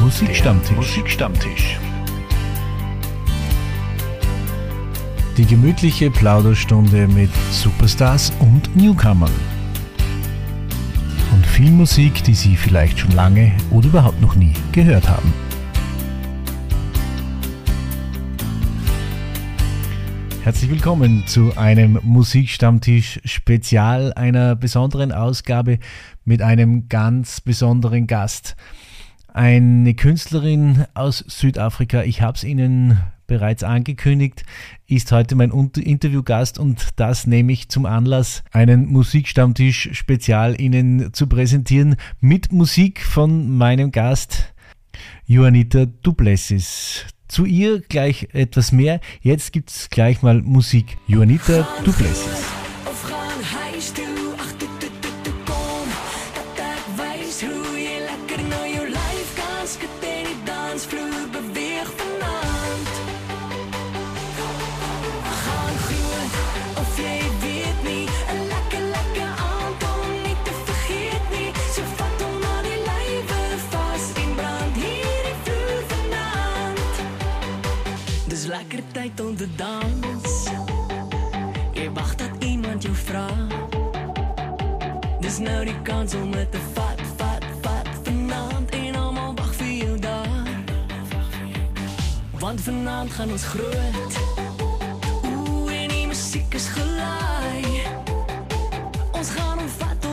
Musikstammtisch. Musikstammtisch. Die gemütliche Plauderstunde mit Superstars und Newcomern. Und viel Musik, die Sie vielleicht schon lange oder überhaupt noch nie gehört haben. Herzlich willkommen zu einem Musikstammtisch Spezial, einer besonderen Ausgabe mit einem ganz besonderen Gast. Eine Künstlerin aus Südafrika, ich habe es Ihnen bereits angekündigt, ist heute mein Interviewgast und das nehme ich zum Anlass, einen Musikstammtisch Spezial Ihnen zu präsentieren mit Musik von meinem Gast Joanita Duplessis. Zu ihr gleich etwas mehr. Jetzt gibt es gleich mal Musik. Juanita Duplessis. Is nou die kans om het te vat, vat, vat Vanavond en allemaal wacht vir jou daar? Want vanavond gaan ons groot. Oeh, en die muziek is gelaai. Ons gaan omvat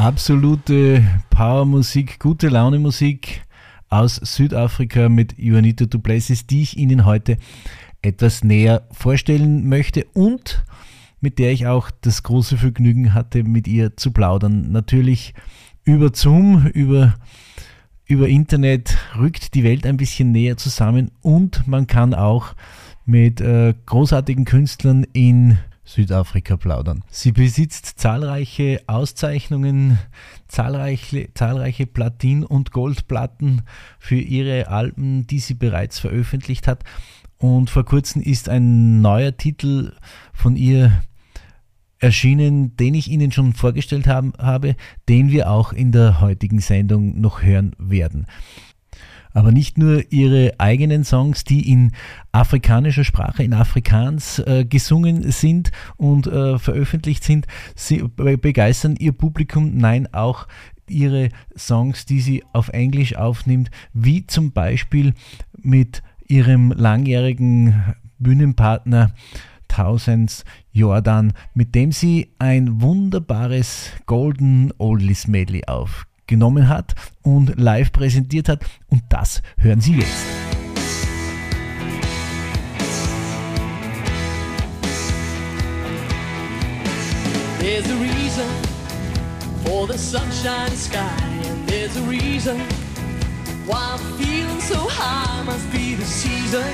Absolute Powermusik, gute Laune Musik aus Südafrika mit Juanita Duplessis, die ich Ihnen heute etwas näher vorstellen möchte und mit der ich auch das große Vergnügen hatte, mit ihr zu plaudern. Natürlich über Zoom, über, über Internet rückt die Welt ein bisschen näher zusammen und man kann auch mit äh, großartigen Künstlern in Südafrika plaudern. Sie besitzt zahlreiche Auszeichnungen, zahlreiche, zahlreiche Platin- und Goldplatten für ihre Alben, die sie bereits veröffentlicht hat. Und vor kurzem ist ein neuer Titel von ihr erschienen, den ich Ihnen schon vorgestellt haben, habe, den wir auch in der heutigen Sendung noch hören werden. Aber nicht nur ihre eigenen Songs, die in afrikanischer Sprache, in Afrikaans äh, gesungen sind und äh, veröffentlicht sind, sie be- begeistern ihr Publikum, nein, auch ihre Songs, die sie auf Englisch aufnimmt, wie zum Beispiel mit ihrem langjährigen Bühnenpartner Thousands Jordan, mit dem sie ein wunderbares Golden Oldies Medley aufgenommen hat und live präsentiert hat. Und das hören Sie jetzt. There's a reason for the sunshine sky, and there's a reason why I'm feeling so high. Must be the season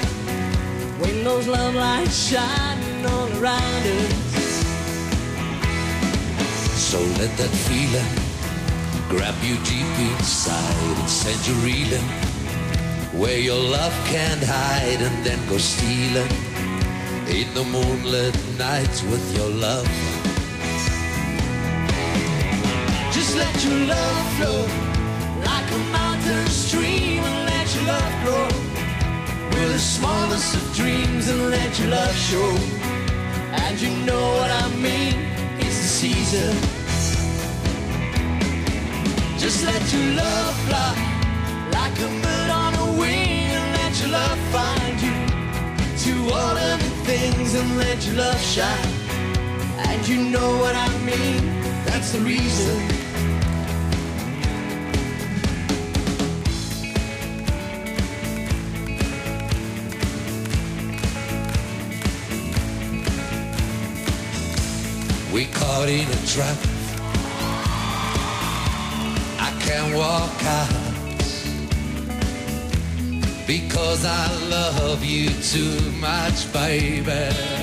when those love lights shining all around us. So let that feeling grab you deep inside and send you reeling where your love can't hide and then go stealing in the moonlit nights with your love. Just let your love flow like a mountain stream, and let your love grow. We're the smallest of dreams, and let your love show. And you know what I mean? It's the season. Just let your love fly like a bird on a wing, and let your love find you to all of the things, and let your love shine. And you know what I mean? That's the reason. We caught in a trap. I can't walk out because I love you too much, baby.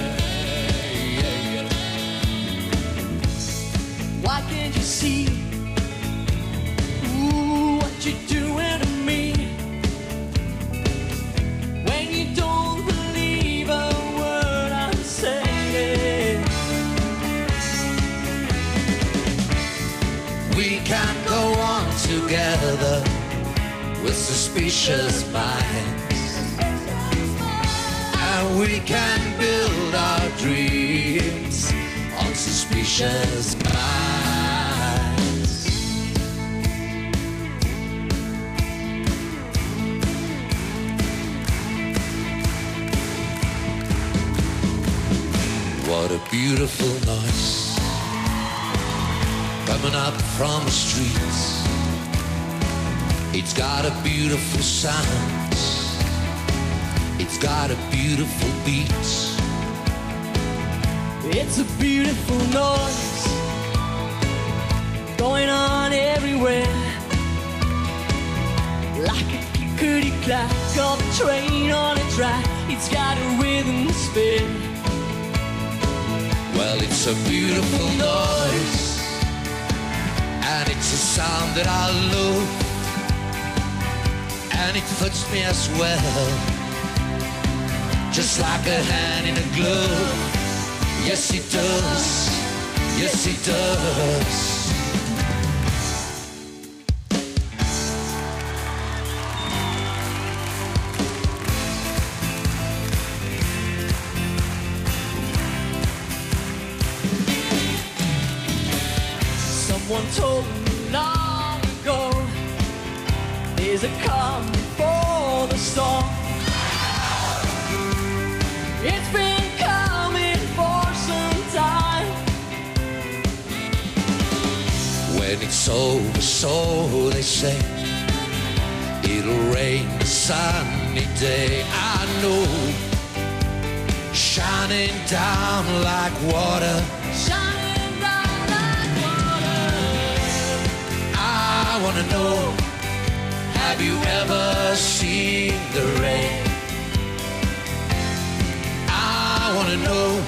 Minds. What a beautiful noise coming up from the streets. It's got a beautiful sound. It's got a beautiful beat. It's a beautiful noise going on everywhere. Like a clickety clack of a train on a track. It's got a rhythm to spin. Well, it's a beautiful noise, and it's a sound that I love, and it fits me as well, just like a hand in a glove. Yes, it does. Yes, it does. Over, so they say, it'll rain a sunny day. I know, shining down like water. Shining down like water. I wanna know, have you ever seen the rain? I wanna know,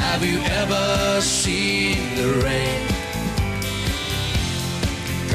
have you ever seen the rain?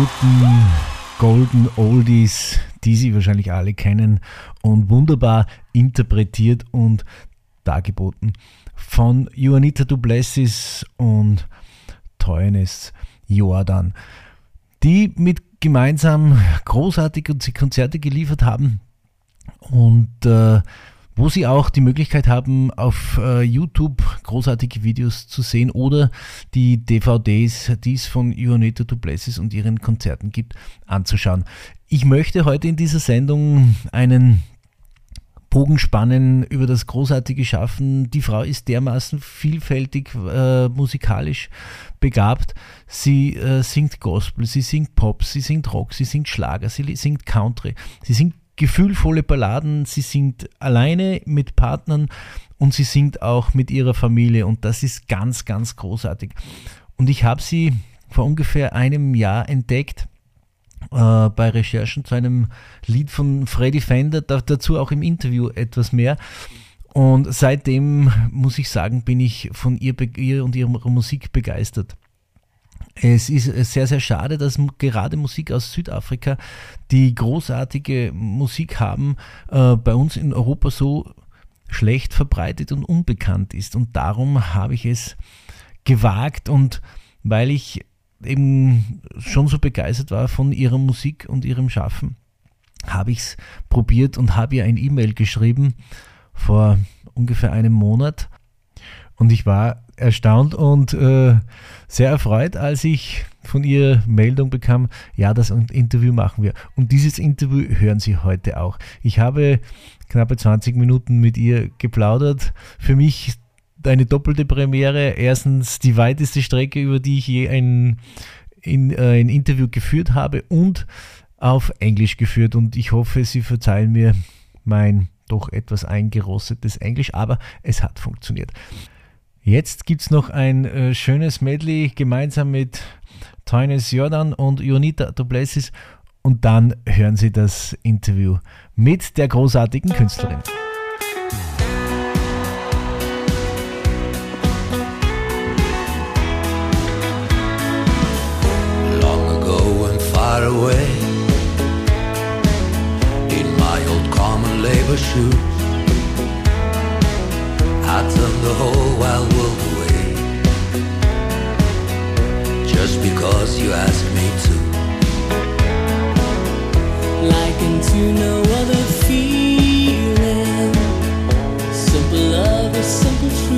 Minuten Golden Oldies, die Sie wahrscheinlich alle kennen und wunderbar interpretiert und dargeboten von Juanita Duplessis und Teunis Jordan, die mit gemeinsam großartige Konzerte geliefert haben und äh, wo Sie auch die Möglichkeit haben, auf äh, YouTube großartige Videos zu sehen oder die DVDs, die es von Juanita Duplessis und ihren Konzerten gibt, anzuschauen. Ich möchte heute in dieser Sendung einen Bogen spannen über das großartige Schaffen. Die Frau ist dermaßen vielfältig äh, musikalisch begabt. Sie äh, singt Gospel, sie singt Pop, sie singt Rock, sie singt Schlager, sie singt Country, sie singt gefühlvolle Balladen, sie singt alleine mit Partnern und sie singt auch mit ihrer Familie und das ist ganz, ganz großartig. Und ich habe sie vor ungefähr einem Jahr entdeckt äh, bei Recherchen zu einem Lied von Freddy Fender, da, dazu auch im Interview etwas mehr. Und seitdem muss ich sagen, bin ich von ihr, ihr und ihrer Musik begeistert. Es ist sehr, sehr schade, dass gerade Musik aus Südafrika, die großartige Musik haben, äh, bei uns in Europa so schlecht verbreitet und unbekannt ist. Und darum habe ich es gewagt und weil ich eben schon so begeistert war von ihrer Musik und ihrem Schaffen, habe ich es probiert und habe ihr ein E-Mail geschrieben vor ungefähr einem Monat. Und ich war erstaunt und äh, sehr erfreut, als ich von ihr Meldung bekam, ja, das Interview machen wir. Und dieses Interview hören Sie heute auch. Ich habe knappe 20 Minuten mit ihr geplaudert. Für mich eine doppelte Premiere. Erstens die weiteste Strecke, über die ich je ein, in, äh, ein Interview geführt habe und auf Englisch geführt. Und ich hoffe, Sie verzeihen mir mein doch etwas eingerostetes Englisch, aber es hat funktioniert. Jetzt gibt es noch ein äh, schönes Medley gemeinsam mit Tines Jordan und Jonita Duplessis und dann hören Sie das Interview mit der großartigen Künstlerin. long ago and far away in my old common labor shoes I turned the whole wild world away just because you asked me to like into no other feeling. Simple love is simple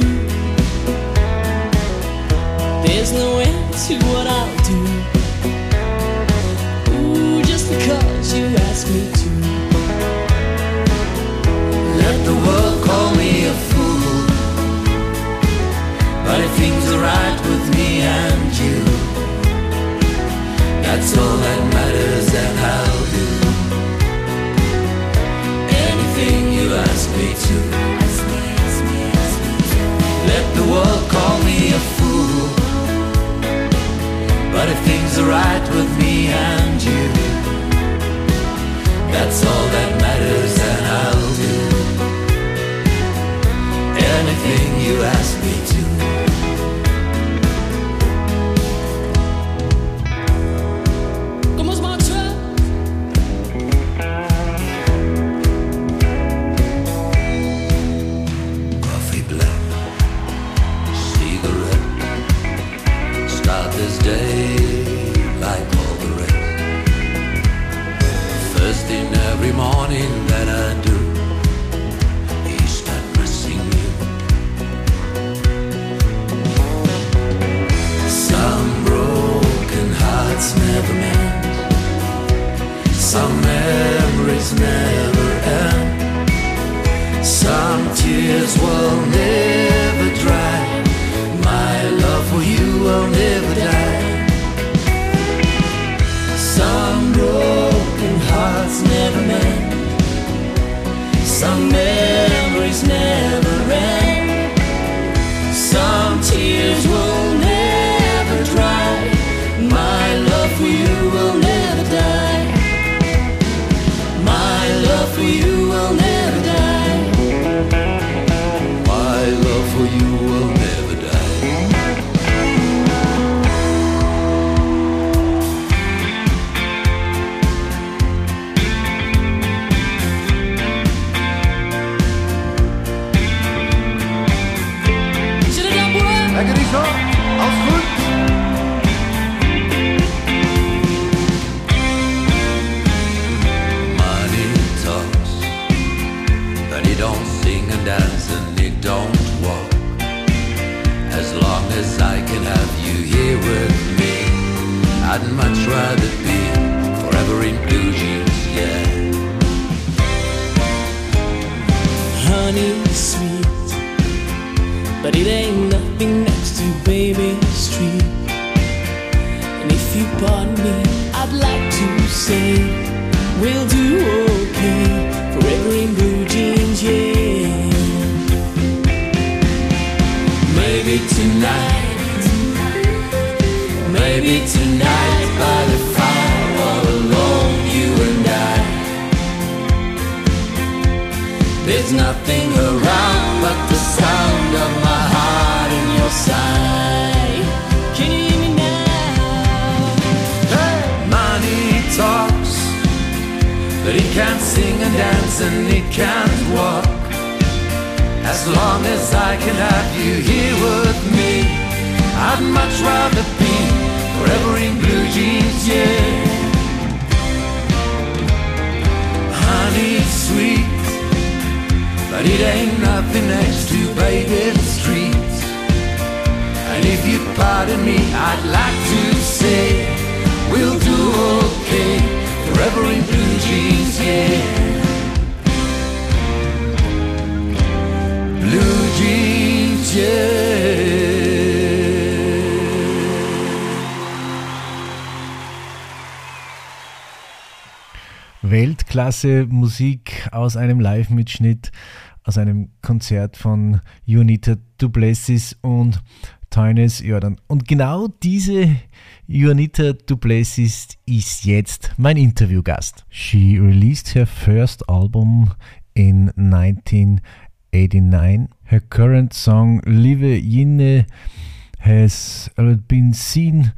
Like to say we'll do okay forever in blue jeans, yeah. Blue jeans, yeah. Weltklasse Musik aus einem Live-Mitschnitt, aus einem Konzert von Juanita Duplessis und Tynus Jordan. Und genau diese Juanita Duplessis ist jetzt mein Interviewgast. She released her first album in 1989. Her current song Live Jinne has been seen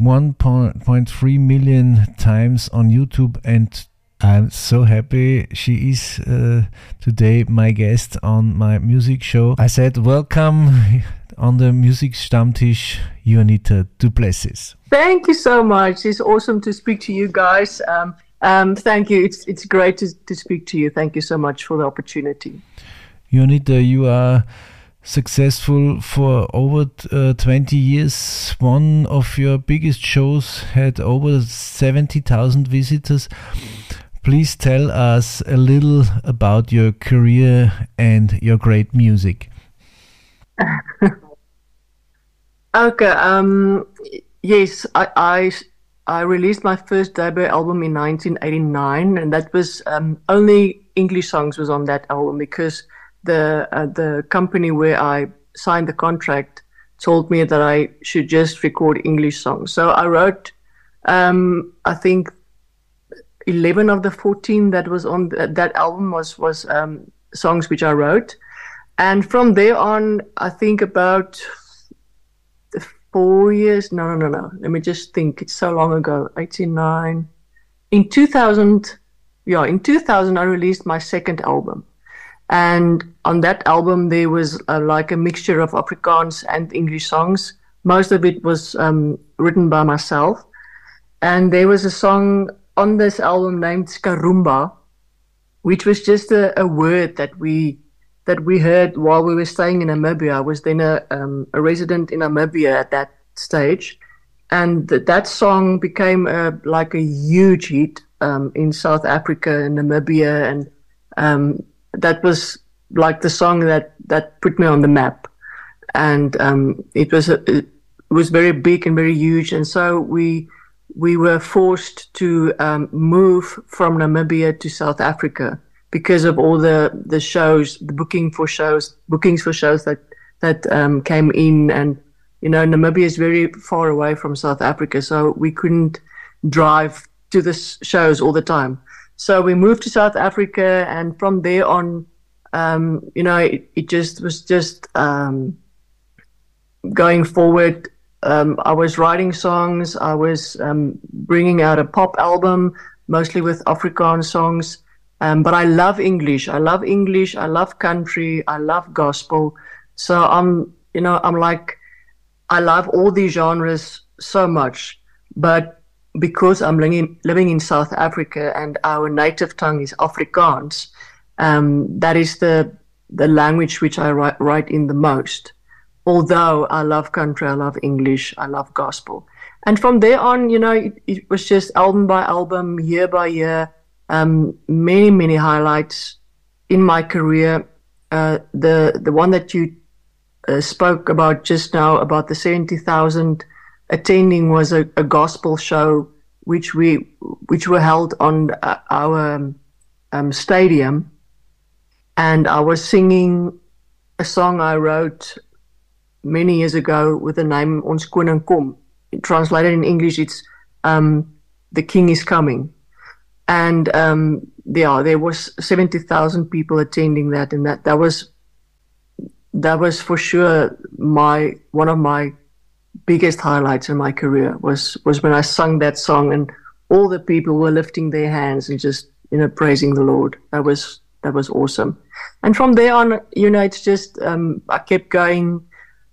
1.3 million times on YouTube, and I'm so happy she is uh, today my guest on my music show. I said, Welcome on the Music Stammtisch, Juanita Du Plessis. Thank you so much. It's awesome to speak to you guys. Um, um, thank you. It's it's great to, to speak to you. Thank you so much for the opportunity. Juanita, you are successful for over uh, 20 years. One of your biggest shows had over 70,000 visitors. Please tell us a little about your career and your great music. Okay. Um, yes, I, I I released my first debut album in 1989, and that was um, only English songs was on that album because the uh, the company where I signed the contract told me that I should just record English songs. So I wrote, um, I think, eleven of the fourteen that was on th- that album was was um, songs which I wrote, and from there on, I think about four years. No, no, no, no. Let me just think. It's so long ago. Eighty nine. In two thousand, yeah, in two thousand, I released my second album. And on that album, there was uh, like a mixture of Afrikaans and English songs. Most of it was um, written by myself. And there was a song on this album named Skarumba, which was just a, a word that we that we heard while we were staying in Namibia. I was then a, um, a resident in Namibia at that stage. And th- that song became a, like a huge hit um, in South Africa and Namibia. And um, that was like the song that that put me on the map, and um, it was a, it was very big and very huge, and so we we were forced to um, move from Namibia to South Africa because of all the the shows, the booking for shows, bookings for shows that that um, came in, and you know Namibia is very far away from South Africa, so we couldn't drive to the shows all the time. So we moved to South Africa, and from there on, um, you know, it, it just was just um, going forward. Um, I was writing songs. I was um, bringing out a pop album, mostly with Afrikaans songs. Um, but I love English. I love English. I love country. I love gospel. So I'm, you know, I'm like, I love all these genres so much. But because I'm living, living in South Africa and our native tongue is Afrikaans, um, that is the the language which I write, write in the most. Although I love country, I love English, I love gospel, and from there on, you know, it, it was just album by album, year by year, um, many many highlights in my career. Uh, the the one that you uh, spoke about just now about the seventy thousand attending was a, a gospel show which we which were held on uh, our um, um, stadium, and I was singing a song I wrote many years ago with the name Ons Koning Kom. Translated in English, it's um, "The King is Coming," and um, yeah, there was seventy thousand people attending that, and that that was that was for sure my one of my biggest highlights in my career was was when I sung that song and all the people were lifting their hands and just you know praising the Lord. That was that was awesome. And from there on, you know, it's just um, I kept going.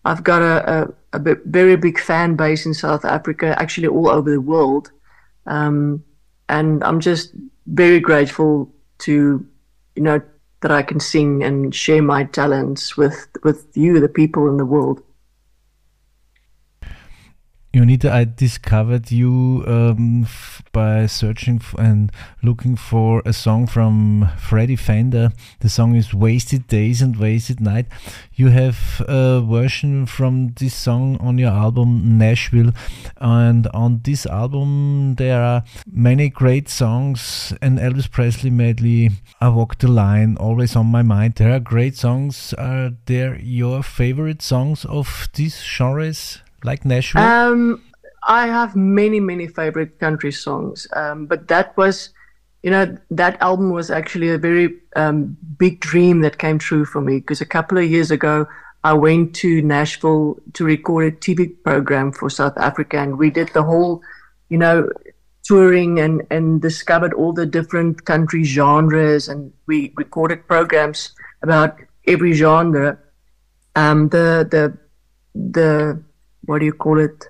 I've got a, a, a very big fan base in South Africa, actually all over the world, um, and I'm just very grateful to you know that I can sing and share my talents with with you, the people in the world. Juanita, I discovered you um, by searching and looking for a song from Freddy Fender. The song is Wasted Days and Wasted Night. You have a version from this song on your album Nashville. And on this album, there are many great songs. An Elvis Presley medley, I Walk the Line, Always on My Mind. There are great songs. Are there your favorite songs of these genres? Like Nashville? Um, I have many, many favorite country songs, um, but that was, you know, that album was actually a very um, big dream that came true for me because a couple of years ago, I went to Nashville to record a TV program for South Africa, and we did the whole, you know, touring and and discovered all the different country genres, and we recorded programs about every genre. Um, the the the what do you call it?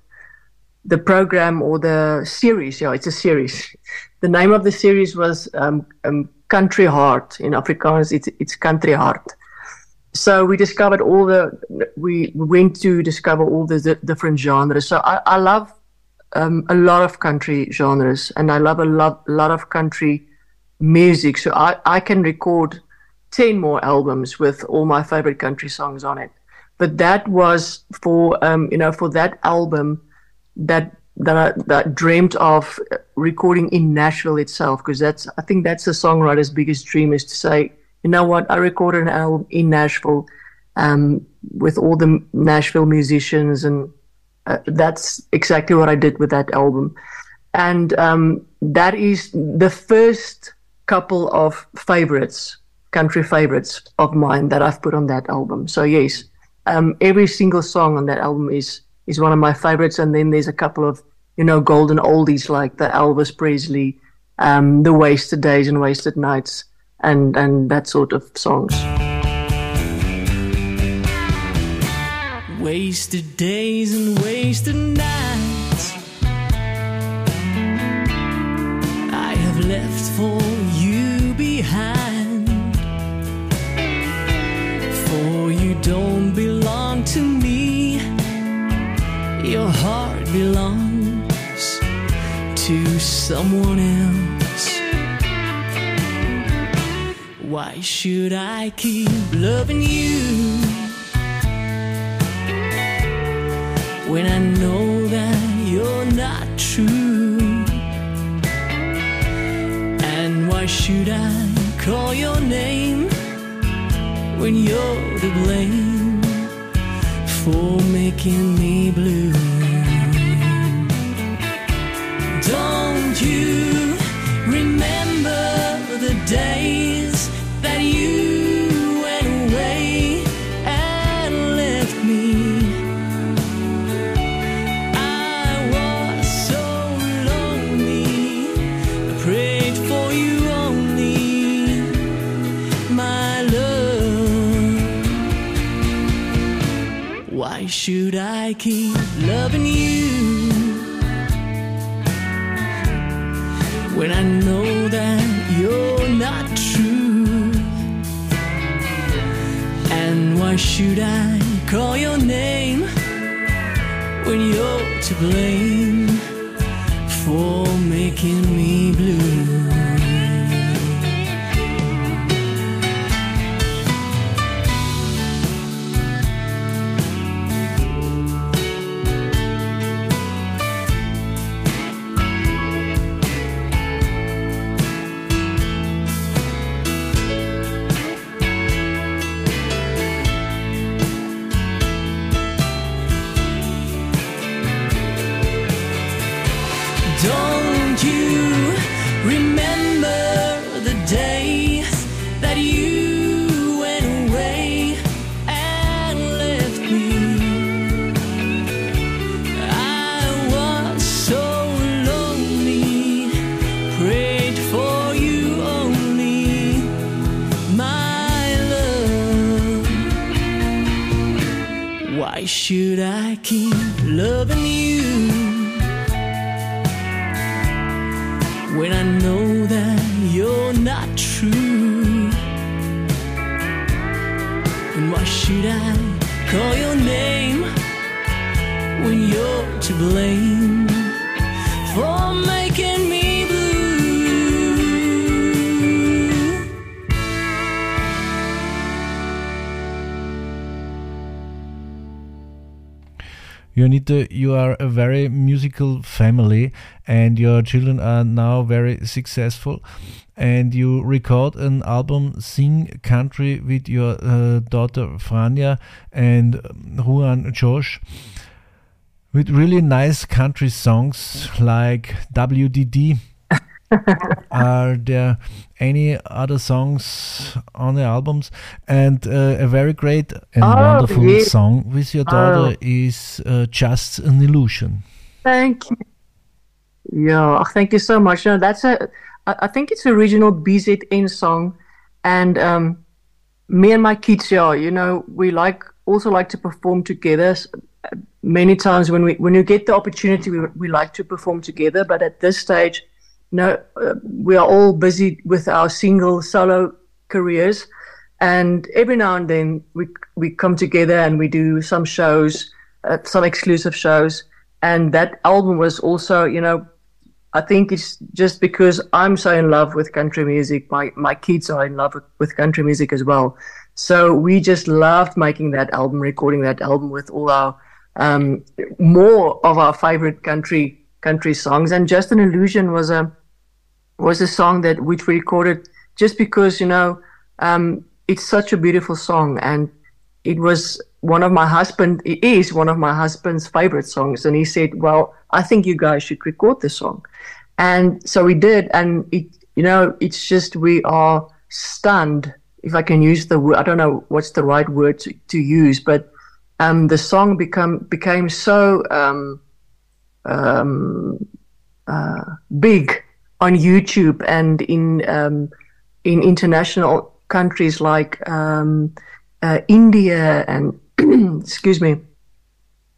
The program or the series. Yeah, it's a series. The name of the series was um, um, Country Heart. In Afrikaans, it's it's Country Heart. So we discovered all the. We went to discover all the di- different genres. So I, I love um, a lot of country genres, and I love a lot, lot of country music. So I, I can record ten more albums with all my favorite country songs on it but that was for um, you know for that album that that I, that I dreamt of recording in Nashville itself because that's I think that's the songwriter's biggest dream is to say you know what? I recorded an album in Nashville um, with all the Nashville musicians and uh, that's exactly what I did with that album. And um, that is the first couple of favorites country favorites of mine that I've put on that album. So yes um, every single song on that album is is one of my favorites. And then there's a couple of you know golden oldies like the Elvis Presley, um, the Wasted Days and Wasted Nights, and and that sort of songs. Wasted days and wasted nights I have left for someone else. Why should I keep loving you? when I know that you're not true? And why should I call your name when you're to blame for making me blue? Don't should I keep loving you when I know that you're not true? And why should I call your name? when you're to blame for making me blue. Why should I keep loving you? when I know that you're not true? And why should I call your name when you're to blame Juanita, you are a very musical family and your children are now very successful. And you record an album, Sing Country, with your uh, daughter Franja and um, Ruan Josh, with really nice country songs like WDD. Are there any other songs on the albums? And uh, a very great and Oh, wonderful yes. song with your daughter is uh, Just an Illusion. Thank you. Yeah, thank you so much. No, that's a. I think it's a original BZN song, and um, me and my kids, yeah, you know, we like also like to perform together. Many times when we when you get the opportunity, we we like to perform together. But at this stage, no, uh, we are all busy with our single solo careers, and every now and then we we come together and we do some shows, uh, some exclusive shows. And that album was also, you know, I think it's just because I'm so in love with country music. My my kids are in love with, with country music as well. So we just loved making that album, recording that album with all our um, more of our favorite country country songs. And Just an Illusion was a was a song that which we recorded just because you know um, it's such a beautiful song. And it was one of my husband it is one of my husband's favorite songs. And he said well i think you guys should record this song. And so we did. And it you know it's just we are stunned if i can use the word i don't know what's the right word to, to use but um, the song become became so um, um, uh, big on YouTube and in um, in international countries like um, uh, India and excuse me,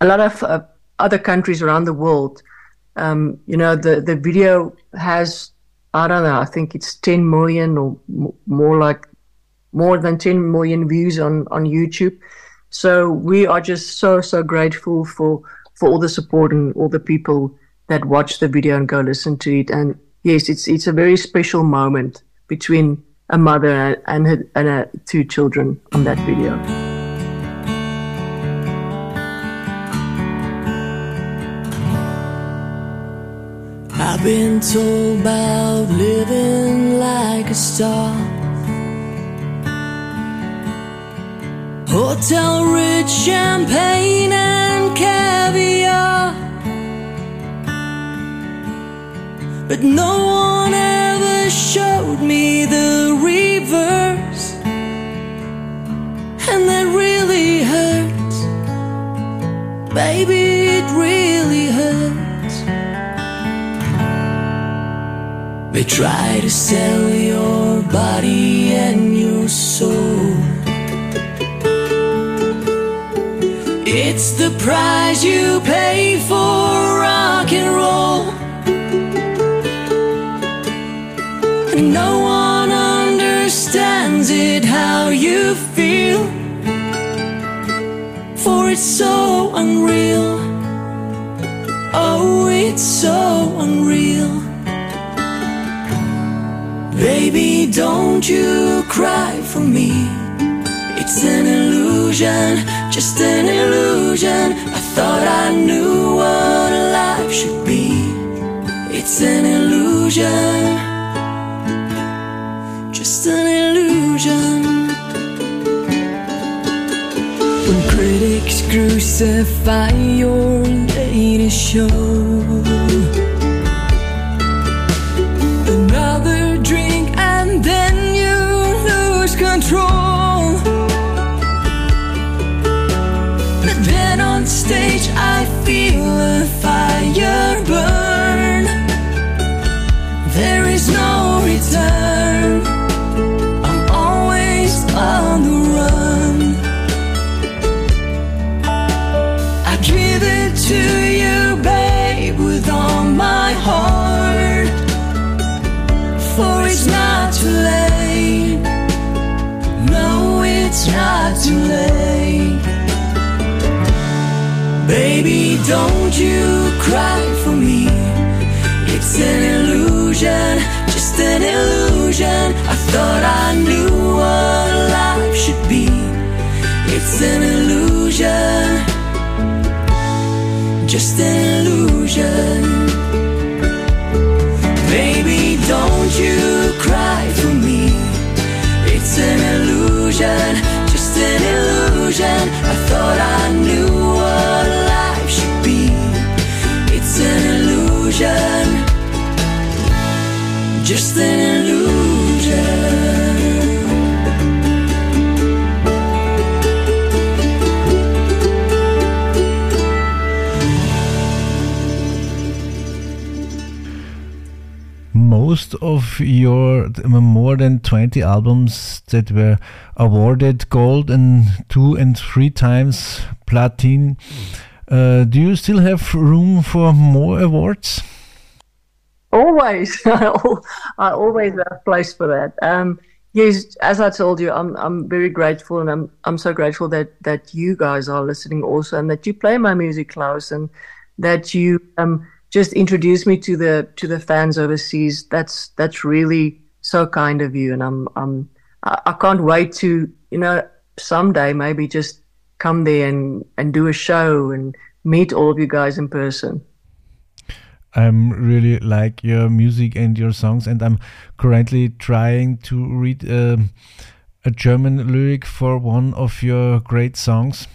a lot of uh, other countries around the world. Um, you know, the the video has I don't know, I think it's 10 million or m- more like more than 10 million views on on YouTube. So we are just so so grateful for for all the support and all the people that watch the video and go listen to it. And yes, it's it's a very special moment between a mother and her, and her two children on that video. I've been told about living like a star. Hotel rich champagne and caviar. But no one ever showed me the reverse. And that really hurts. Baby, it really hurts. They try to sell your body and your soul. It's the price you pay for it's so unreal. Oh, it's so unreal. Baby, don't you cry for me. It's an illusion, just an illusion. I thought I knew what life should be. It's an illusion, just an illusion. Crucify your latest show. Cry for me. It's an illusion, just an illusion. I thought I knew what life should be. It's an illusion, just an illusion. Of your more than 20 albums that were awarded gold and two and three times platinum. Uh, do you still have room for more awards? Always, I always have place for that. Um, yes, as I told you, I'm I'm very grateful, and I'm I'm so grateful that that you guys are listening also, and that you play my music, Klaus, and that you um just introduce me to the to the fans overseas. That's that's really so kind of you, and I'm I'm I, can't wait to you know someday maybe just come there and and do a show and meet all of you guys in person. I'm really like your music and your songs, and I'm currently trying to read um, a German lyric for one of your great songs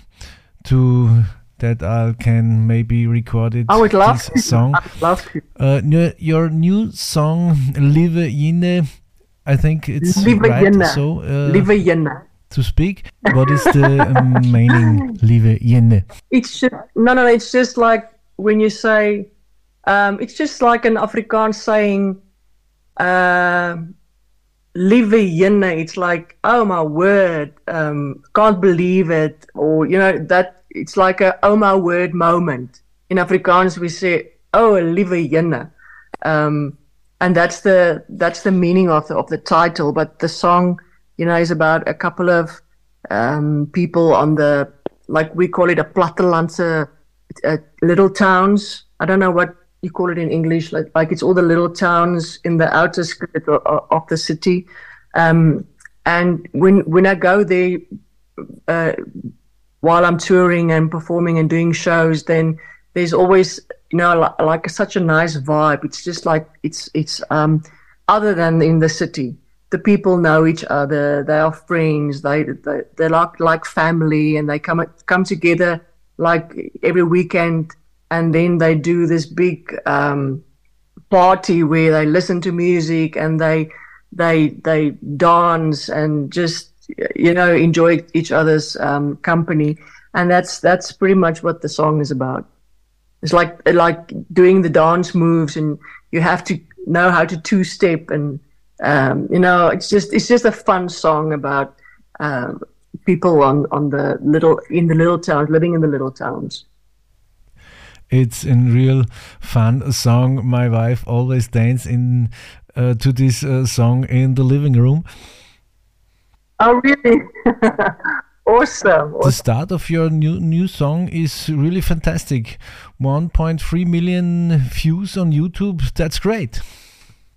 to that I can maybe record it. I would love this to. song. I love. Uh, your, new song, Liewe Jene, I think it's Lieve right Jenne. so uh, Liewe Jene. to speak. What is the um, meaning, Liewe Jene? It's just, no, no, it's just like when you say, um, it's just like an Afrikaans saying, uh, liewe jene. It's like, oh my word, um, can't believe it. Or, you know, that it's like a oh my word moment. In Afrikaans, we say, oh, liewe jene. Um, and that's the, that's the meaning of the, of the title. But the song, you know, is about a couple of, um, people on the, like we call it a plattelandse, uh, little towns. I don't know what you call it in English. Like, like it's all the little towns in the outer skirt of, of the city. Um, and when when I go there, uh, while I'm touring and performing and doing shows, then there's always you know like, like such a nice vibe. It's just like it's it's um, other than in the city. The people know each other. They are friends. They they they're like like family, and they come come together like every weekend, and then they do this big um, party where they listen to music and they they they dance and just you know enjoy each other's um, company, and that's that's pretty much what the song is about. It's like like doing the dance moves, and you have to know how to two step, and um, you know it's just it's just a fun song about um, people on on the little in the little towns, living in the little towns. It's a real fun song. My wife always dance in uh, to this uh, song in the living room. Oh, really? Awesome. The start of your new new song is really fantastic. 1.3 million views on YouTube. That's great.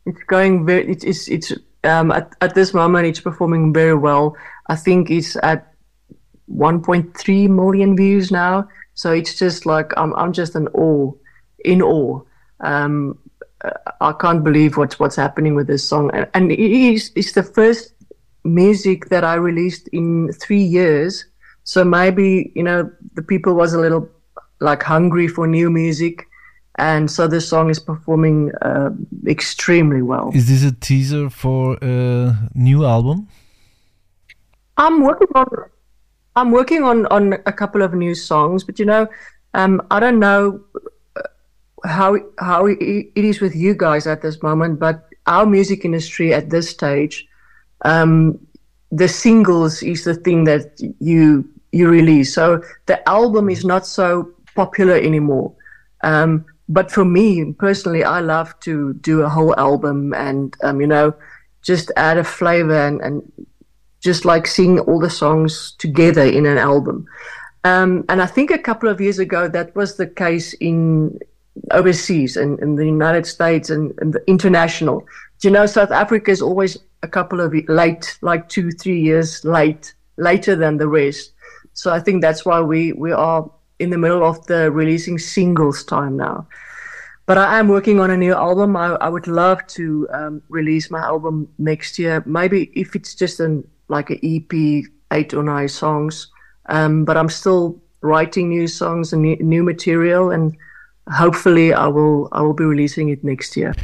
It's going very. It, it's it's um at, at this moment it's performing very well. I think it's at 1.3 million views now. So it's just like I'm I'm just in awe, in awe. Um, I can't believe what's what's happening with this song, and, and it is it's the first music that I released in three years. So maybe you know the people was a little like hungry for new music, and so this song is performing uh, extremely well. Is this a teaser for a new album? I'm working on I'm working on on a couple of new songs, but you know, um, I don't know uh, how how it it is with you guys at this moment, but our music industry at this stage, um, the singles is the thing that you you release. So the album is not so popular anymore. Um, but for me personally, I love to do a whole album and um, you know just add a flavor and, and just like sing all the songs together in an album. Um, and I think a couple of years ago that was the case in overseas and in, the United States and, and the international. Do you know South Africa is always a couple of late, like two, three years late, later than the rest. So I think that's why we we are in the middle of the releasing singles time now. But I am working on a new album. I, I would love to um, release my album next year. Maybe if it's just an like an EP, eight or nine songs. Um, but I'm still writing new songs and new, new material, and hopefully I will I will be releasing it next year.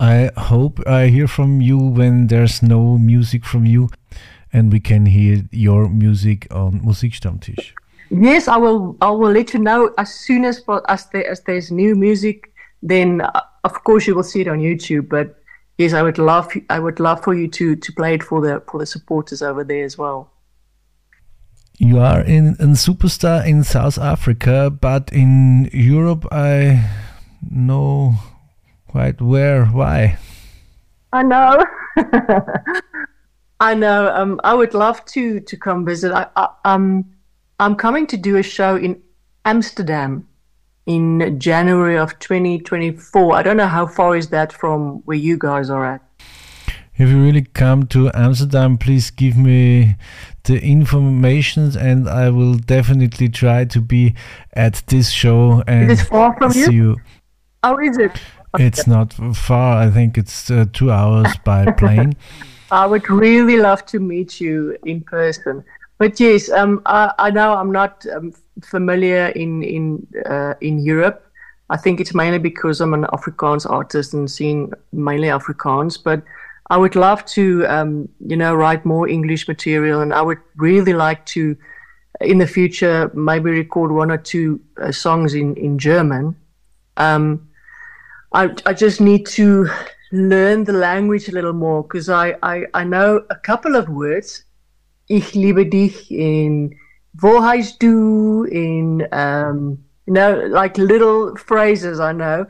I hope I hear from you when there's no music from you and we can hear your music on Musikstammtisch. Yes, I will. I will let you know as soon as as, there, as there's new music. Then, uh, of course, you will see it on YouTube. But yes, I would love I would love for you to to play it for the for the supporters over there as well. You are in a superstar in South Africa, but in Europe, I know quite where, why. I know. I know. Um, I would love to to come visit. I, I um, I'm coming to do a show in Amsterdam in January of 2024. I don't know how far is that from where you guys are at. If you really come to Amsterdam, please give me the information, and I will definitely try to be at this show and Is it far from you? see you. How is it? It's not far. I think it's uh, two hours by plane. I would really love to meet you in person. But yes, um, I, I know I'm not um, familiar in in uh, in Europe. I think it's mainly because I'm an Afrikaans artist and sing mainly Afrikaans. But I would love to, um, you know, write more English material, and I would really like to, in the future, maybe record one or two uh, songs in in German. Um, I, I just need to learn the language a little more because I, I, I know a couple of words. Ich liebe dich in Wo du in, um, you know, like little phrases I know.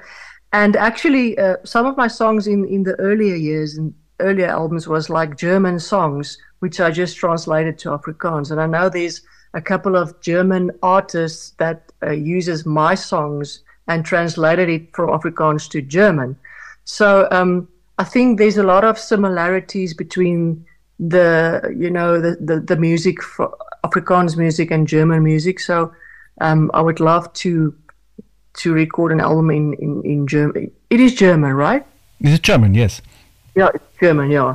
And actually, uh, some of my songs in, in the earlier years and earlier albums was like German songs, which I just translated to Afrikaans. And I know there's a couple of German artists that uh, uses my songs and translated it from Afrikaans to German. So um, I think there's a lot of similarities between the you know the the, the music for Afrikaans music and German music. So um, I would love to to record an album in in, in German. It is German, right? It is it German? Yes. Yeah, it's German. Yeah,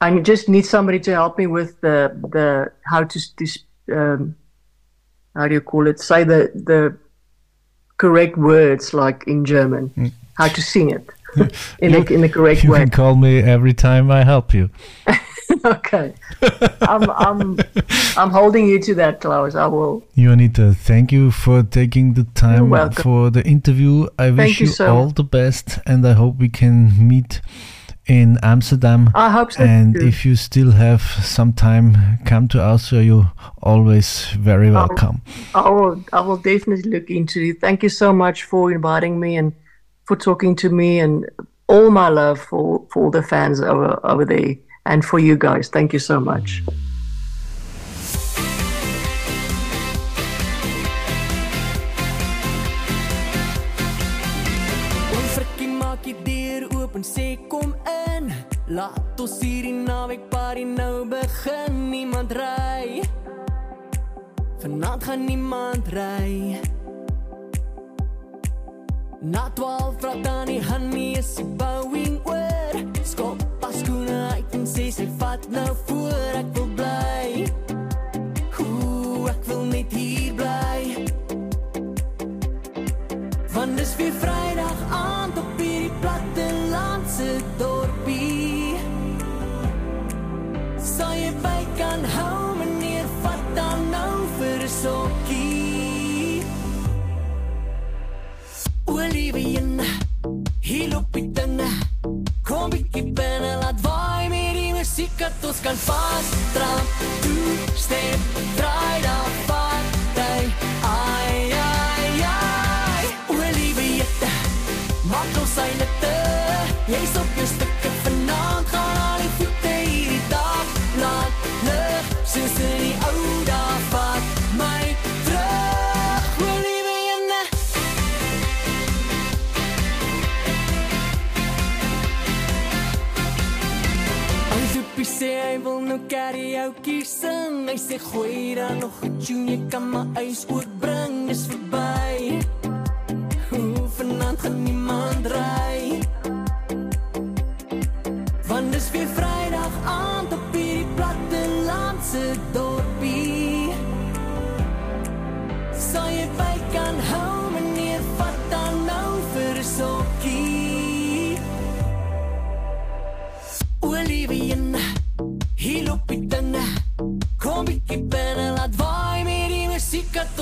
I just need somebody to help me with the the how to s- to s- um, how do you call it? Say the the correct words like in German. Mm. How to sing it in the in the correct You way. You can call me every time I help you. okay, I'm I'm I'm holding you to that, Klaus. I will. Juanita, thank you for taking the time for the interview. I wish you you so all the best, and I hope we can meet in Amsterdam. I hope so. And too. if you still have some time, come to Austria. You're always very welcome. I will, I will, I will definitely look into it. Thank you so much for inviting me and for talking to me and all my love for, for all the fans over, over there and for you guys. Thank you so much. Laat ons hierdie naweek party nou begin. Niemand ry. Vanaand gaan niemand ry. Na 12 vra dan die honey is die bouwing oor. Skop pas skoene uit en sê sy vat nou voor ek wil bly. Hoe ek wil net hier bly. Want dis weer Vrydag aand op hierdie plattelandse dorpie. Sal jy by kan hou meneer vat dan nou vir 'n sokkie. Olivien, hier loop die dinge. Kom bietjie binne, laat waai met die musiek dat ons kan vasdram. Toe step, draai dan vat jy. Ai ai ai. Olivien, maak ons syne te. Jy's op jou stukke sê hy wil nou karaoke sing Hy sê gooi dan nog 'n tune Jy kan my eis ook bring Dis verby. Hoe vanaand gaan niemand ry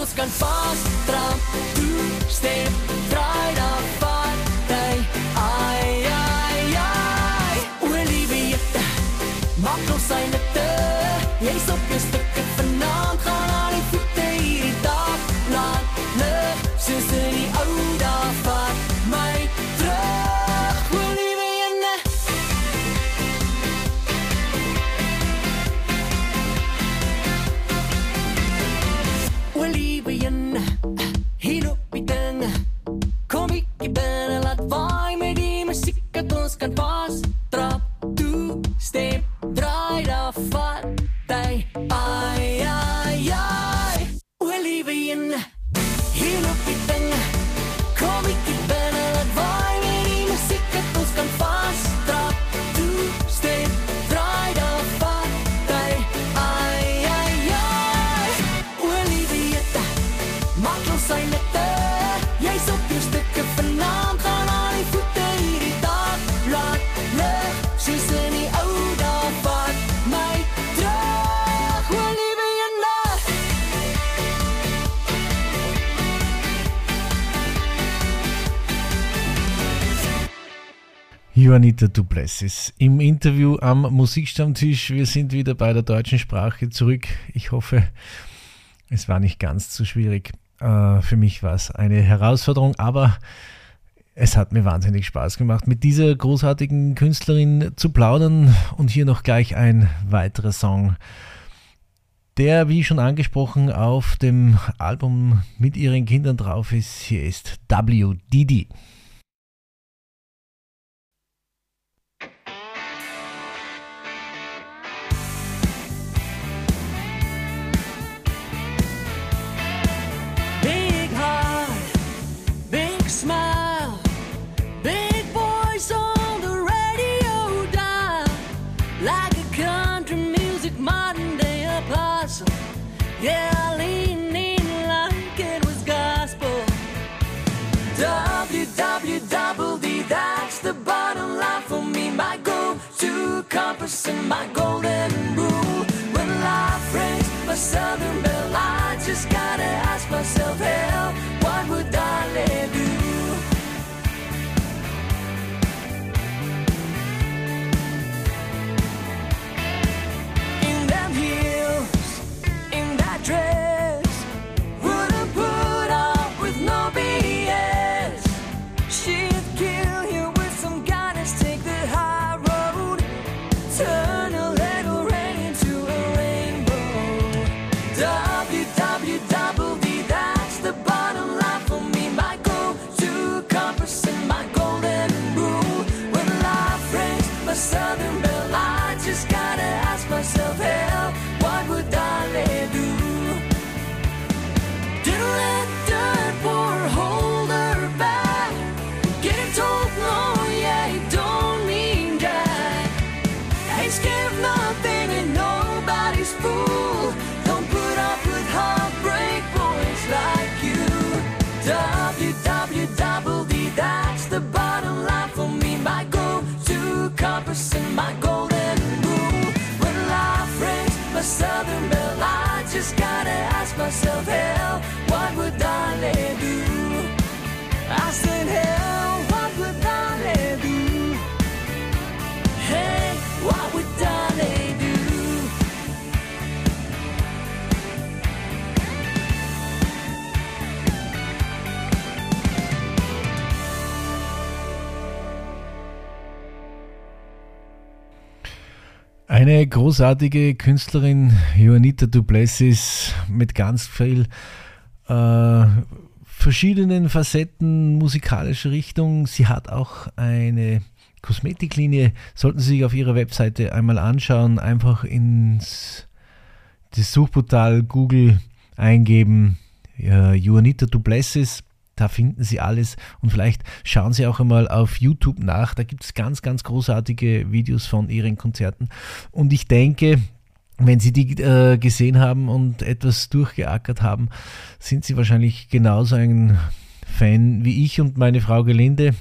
ons kan vas trap, toe step, draai daar party. Ai ai ai. Oor liewe jette, maak ons sy nette. Jy's op jou Juanita Duplessis im Interview am Musikstammtisch. Wir sind wieder bei der deutschen Sprache zurück. Ich hoffe, es war nicht ganz zu schwierig. Äh, für mich war es eine Herausforderung, aber es hat mir wahnsinnig Spaß gemacht, mit dieser großartigen Künstlerin zu plaudern. Und hier noch gleich ein weiterer Song, der, wie schon angesprochen, auf dem Album mit ihren Kindern drauf ist. Hier ist WDD. My golden rule. When life rings my southern seu véu. Eine großartige Künstlerin, Juanita Duplessis, mit ganz viel äh, verschiedenen Facetten musikalischer Richtung. Sie hat auch eine Kosmetiklinie. Sollten Sie sich auf ihrer Webseite einmal anschauen, einfach ins das Suchportal Google eingeben, äh, Juanita Duplessis. Da finden Sie alles und vielleicht schauen Sie auch einmal auf YouTube nach. Da gibt es ganz, ganz großartige Videos von Ihren Konzerten. Und ich denke, wenn Sie die äh, gesehen haben und etwas durchgeackert haben, sind Sie wahrscheinlich genauso ein Fan wie ich und meine Frau Gelinde.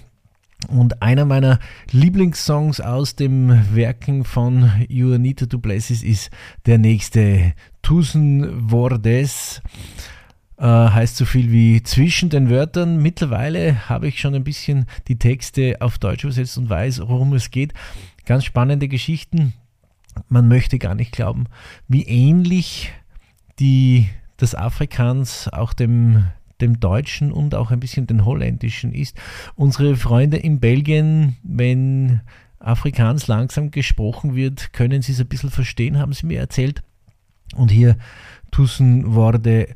Und einer meiner Lieblingssongs aus dem Werken von Juanita Duplessis ist der nächste Tusen Vordes äh, heißt so viel wie zwischen den Wörtern. Mittlerweile habe ich schon ein bisschen die Texte auf Deutsch übersetzt und weiß, worum es geht. Ganz spannende Geschichten. Man möchte gar nicht glauben, wie ähnlich die, das Afrikaans auch dem, dem Deutschen und auch ein bisschen den Holländischen ist. Unsere Freunde in Belgien, wenn Afrikaans langsam gesprochen wird, können sie es ein bisschen verstehen, haben sie mir erzählt. Und hier Tussen Worte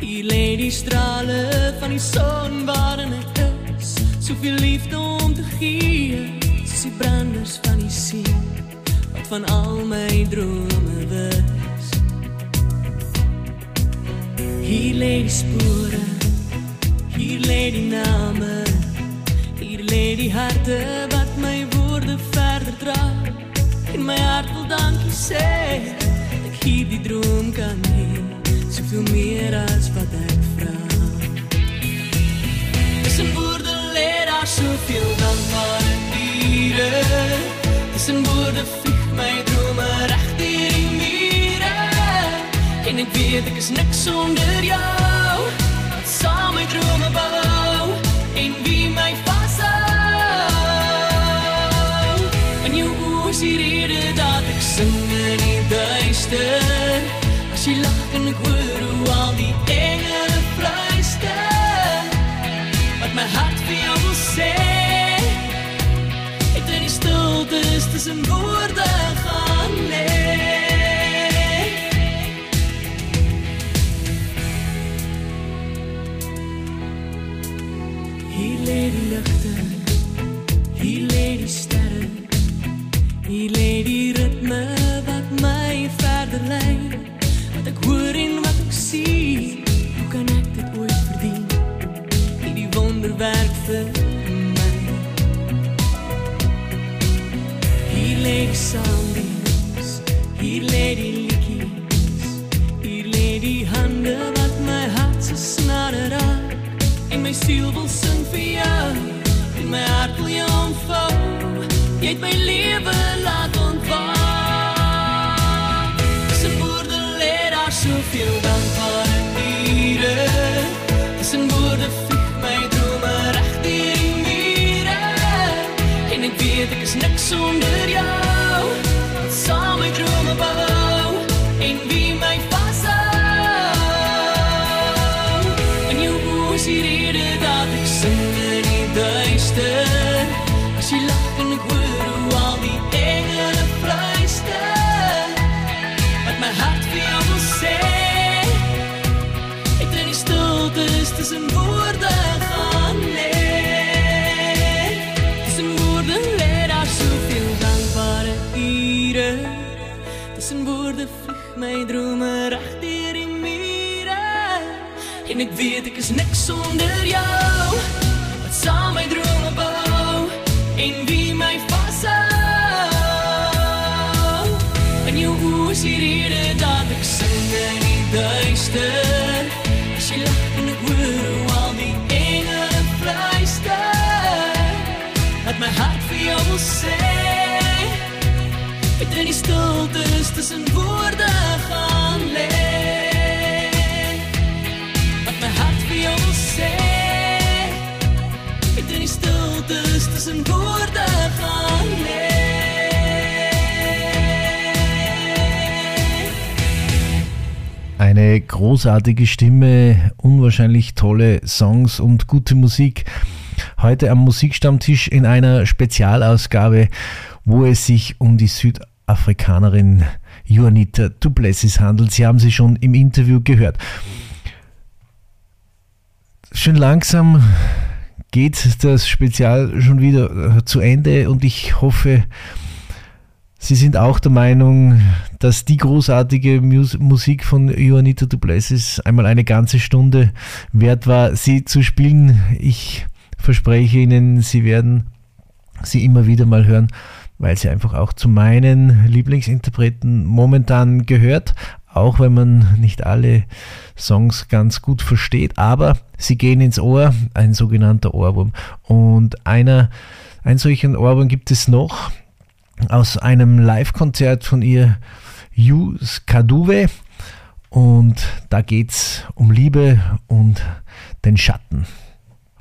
Hier lê die strale van die son waarin ek is. Soveel liefde om te gee, soos die branders van die see wat van al my drome wis. Hier lê die spore, hier lê die name, hier lê die harte wat my woorde verder dra. En my hart wil dankie sê, ek hierdie droom kan hê, soveel meer as wat ek vra. Tussen woorde lê daar soveel dankbare diere. Tussen woorde vlieg my drome reg deur die mure. En ek weet ek is niks sonder jou. Saam my drome bou en wie my vashou. En jou oë die rede dat ek sing in die duister. Tussen woorde gaan lê. Hier lê die ligte, hier lê die sterre, hier lê die ritme wat my verder lei. Wat ek hoor en wat ek sien, hoe kan ek dit ooit verdien? hierdie wonderwerk vir Die sanglies, hier lê die liedjies, hier lê die hande wat my hart so snare raak. En my siel wil sing vir jou, en my hart wil jou omvou. Jy het my lewe laat ontwaak. Tussen woorde lê daar soveel dankbare is niks sonder jou. Saam my drome bou en wie my vashou. En jou is die rede dat ek sing in die duister. As jy lag kan ek hoor hoe al die engele fluister. Wat my hart vir jou wil sê. Ek in die stiltes tussen woorde Tussen woorde vlieg my drome reg deur die mure. En ek weet ek is niks sonder jou Wat saam my drome bou En wie my vashou In jou oë is die rede dat ek sing in die duister. As jy lag en ek hoor hoe al die engele fluister Dat my hart vir jou wil sê die stiltes tussen woorde gaan lê Wat my hart vir jou sê Het in die stiltes tussen woorde gaan lê Eine großartige Stimme, unwahrscheinlich tolle Songs und gute Musik. Heute am Musikstammtisch in einer Spezialausgabe, wo es sich um die Südafrikanerin Juanita Duplessis handelt. Sie haben sie schon im Interview gehört. Schön langsam geht das Spezial schon wieder äh, zu Ende und ich hoffe, Sie sind auch der Meinung, dass die großartige Mus Musik von Juanita Duplessis einmal eine ganze Stunde wert war, sie zu spielen. Ich verspreche Ihnen, Sie werden sie immer wieder mal hören, weil sie einfach auch zu meinen Lieblingsinterpreten momentan gehört, auch wenn man nicht alle Songs ganz gut versteht, aber sie gehen ins Ohr, ein sogenannter Ohrwurm. Und einer, ein solchen Ohrwurm gibt es noch aus einem Live-Konzert von ihr, Yus Kaduwe. Und da geht's um Liebe und den Schatten.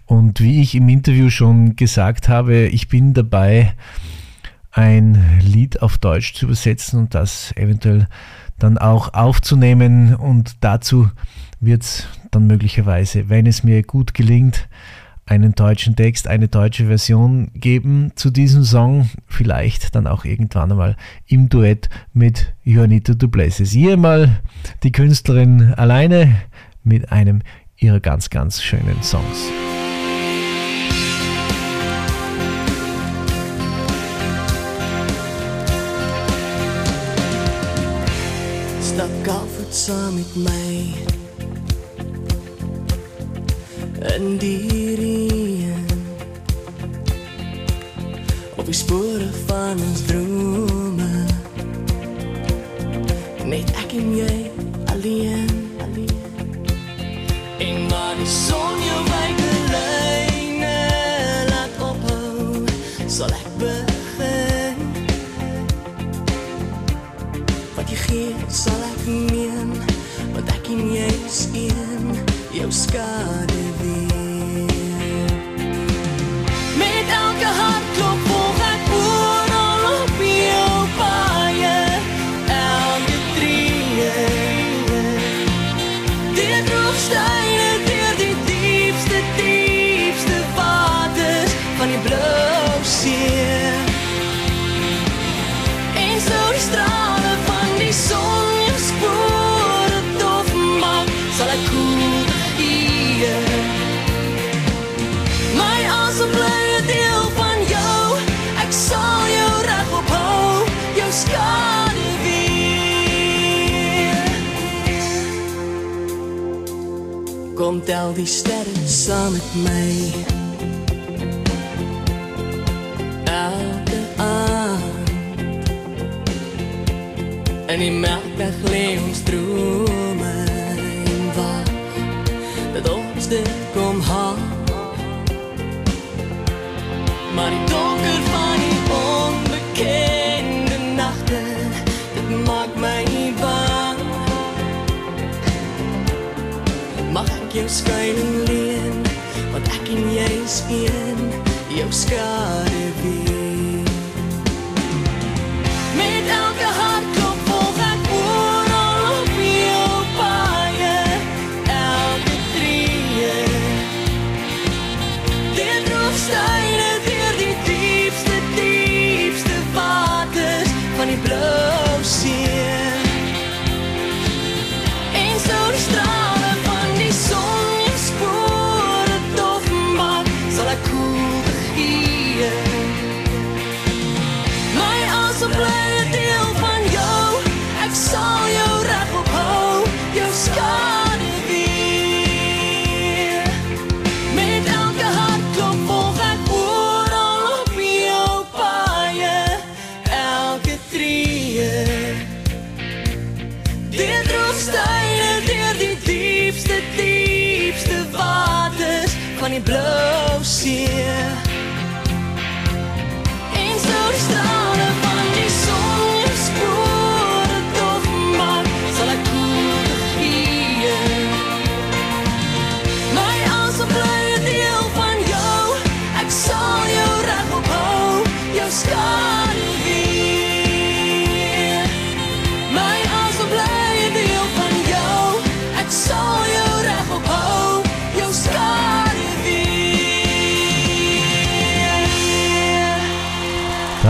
Und wie ich im Interview schon gesagt habe, ich bin dabei, ein Lied auf Deutsch zu übersetzen und das eventuell dann auch aufzunehmen. Und dazu wird's dann möglicherweise, wenn es mir gut gelingt, einen deutschen Text, eine deutsche Version geben zu diesem Song. Vielleicht dann auch irgendwann einmal im Duett mit Juanita Duplessis. Hier mal die Künstlerin alleine mit einem ihrer ganz, ganz schönen Songs. Saam met my. In die reën. Op die spore van ons drome. Net ek en jy alleen, alleen. En waar die son jou Jou tel die sterren samen met mij. Elke avond en die melkweg levensdromen waar dat ons dik halen, Maar die donker van Skyn en leen Want ek en jy is een Jou skade weer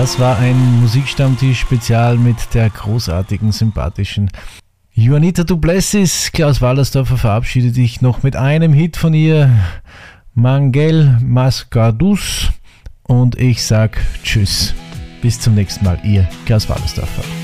Das war ein Musikstammtisch-Spezial mit der großartigen, sympathischen Juanita Duplessis. Klaus Wallersdorfer verabschiedet dich noch mit einem Hit von ihr, Mangel Mascardus und ich sag Tschüss. Bis zum nächsten Mal, ihr Klaus Wallersdorfer.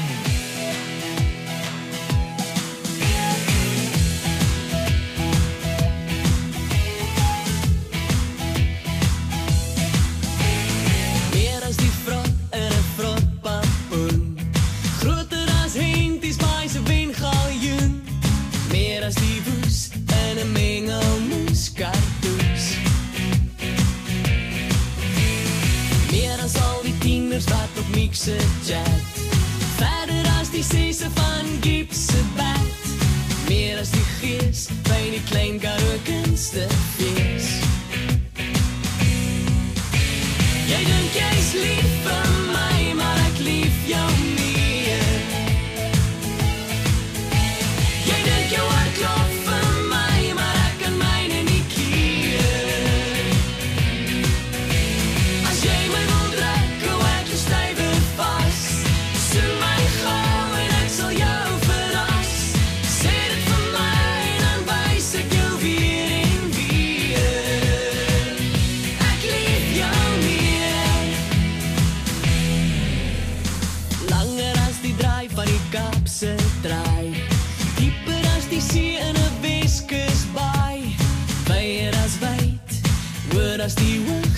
The he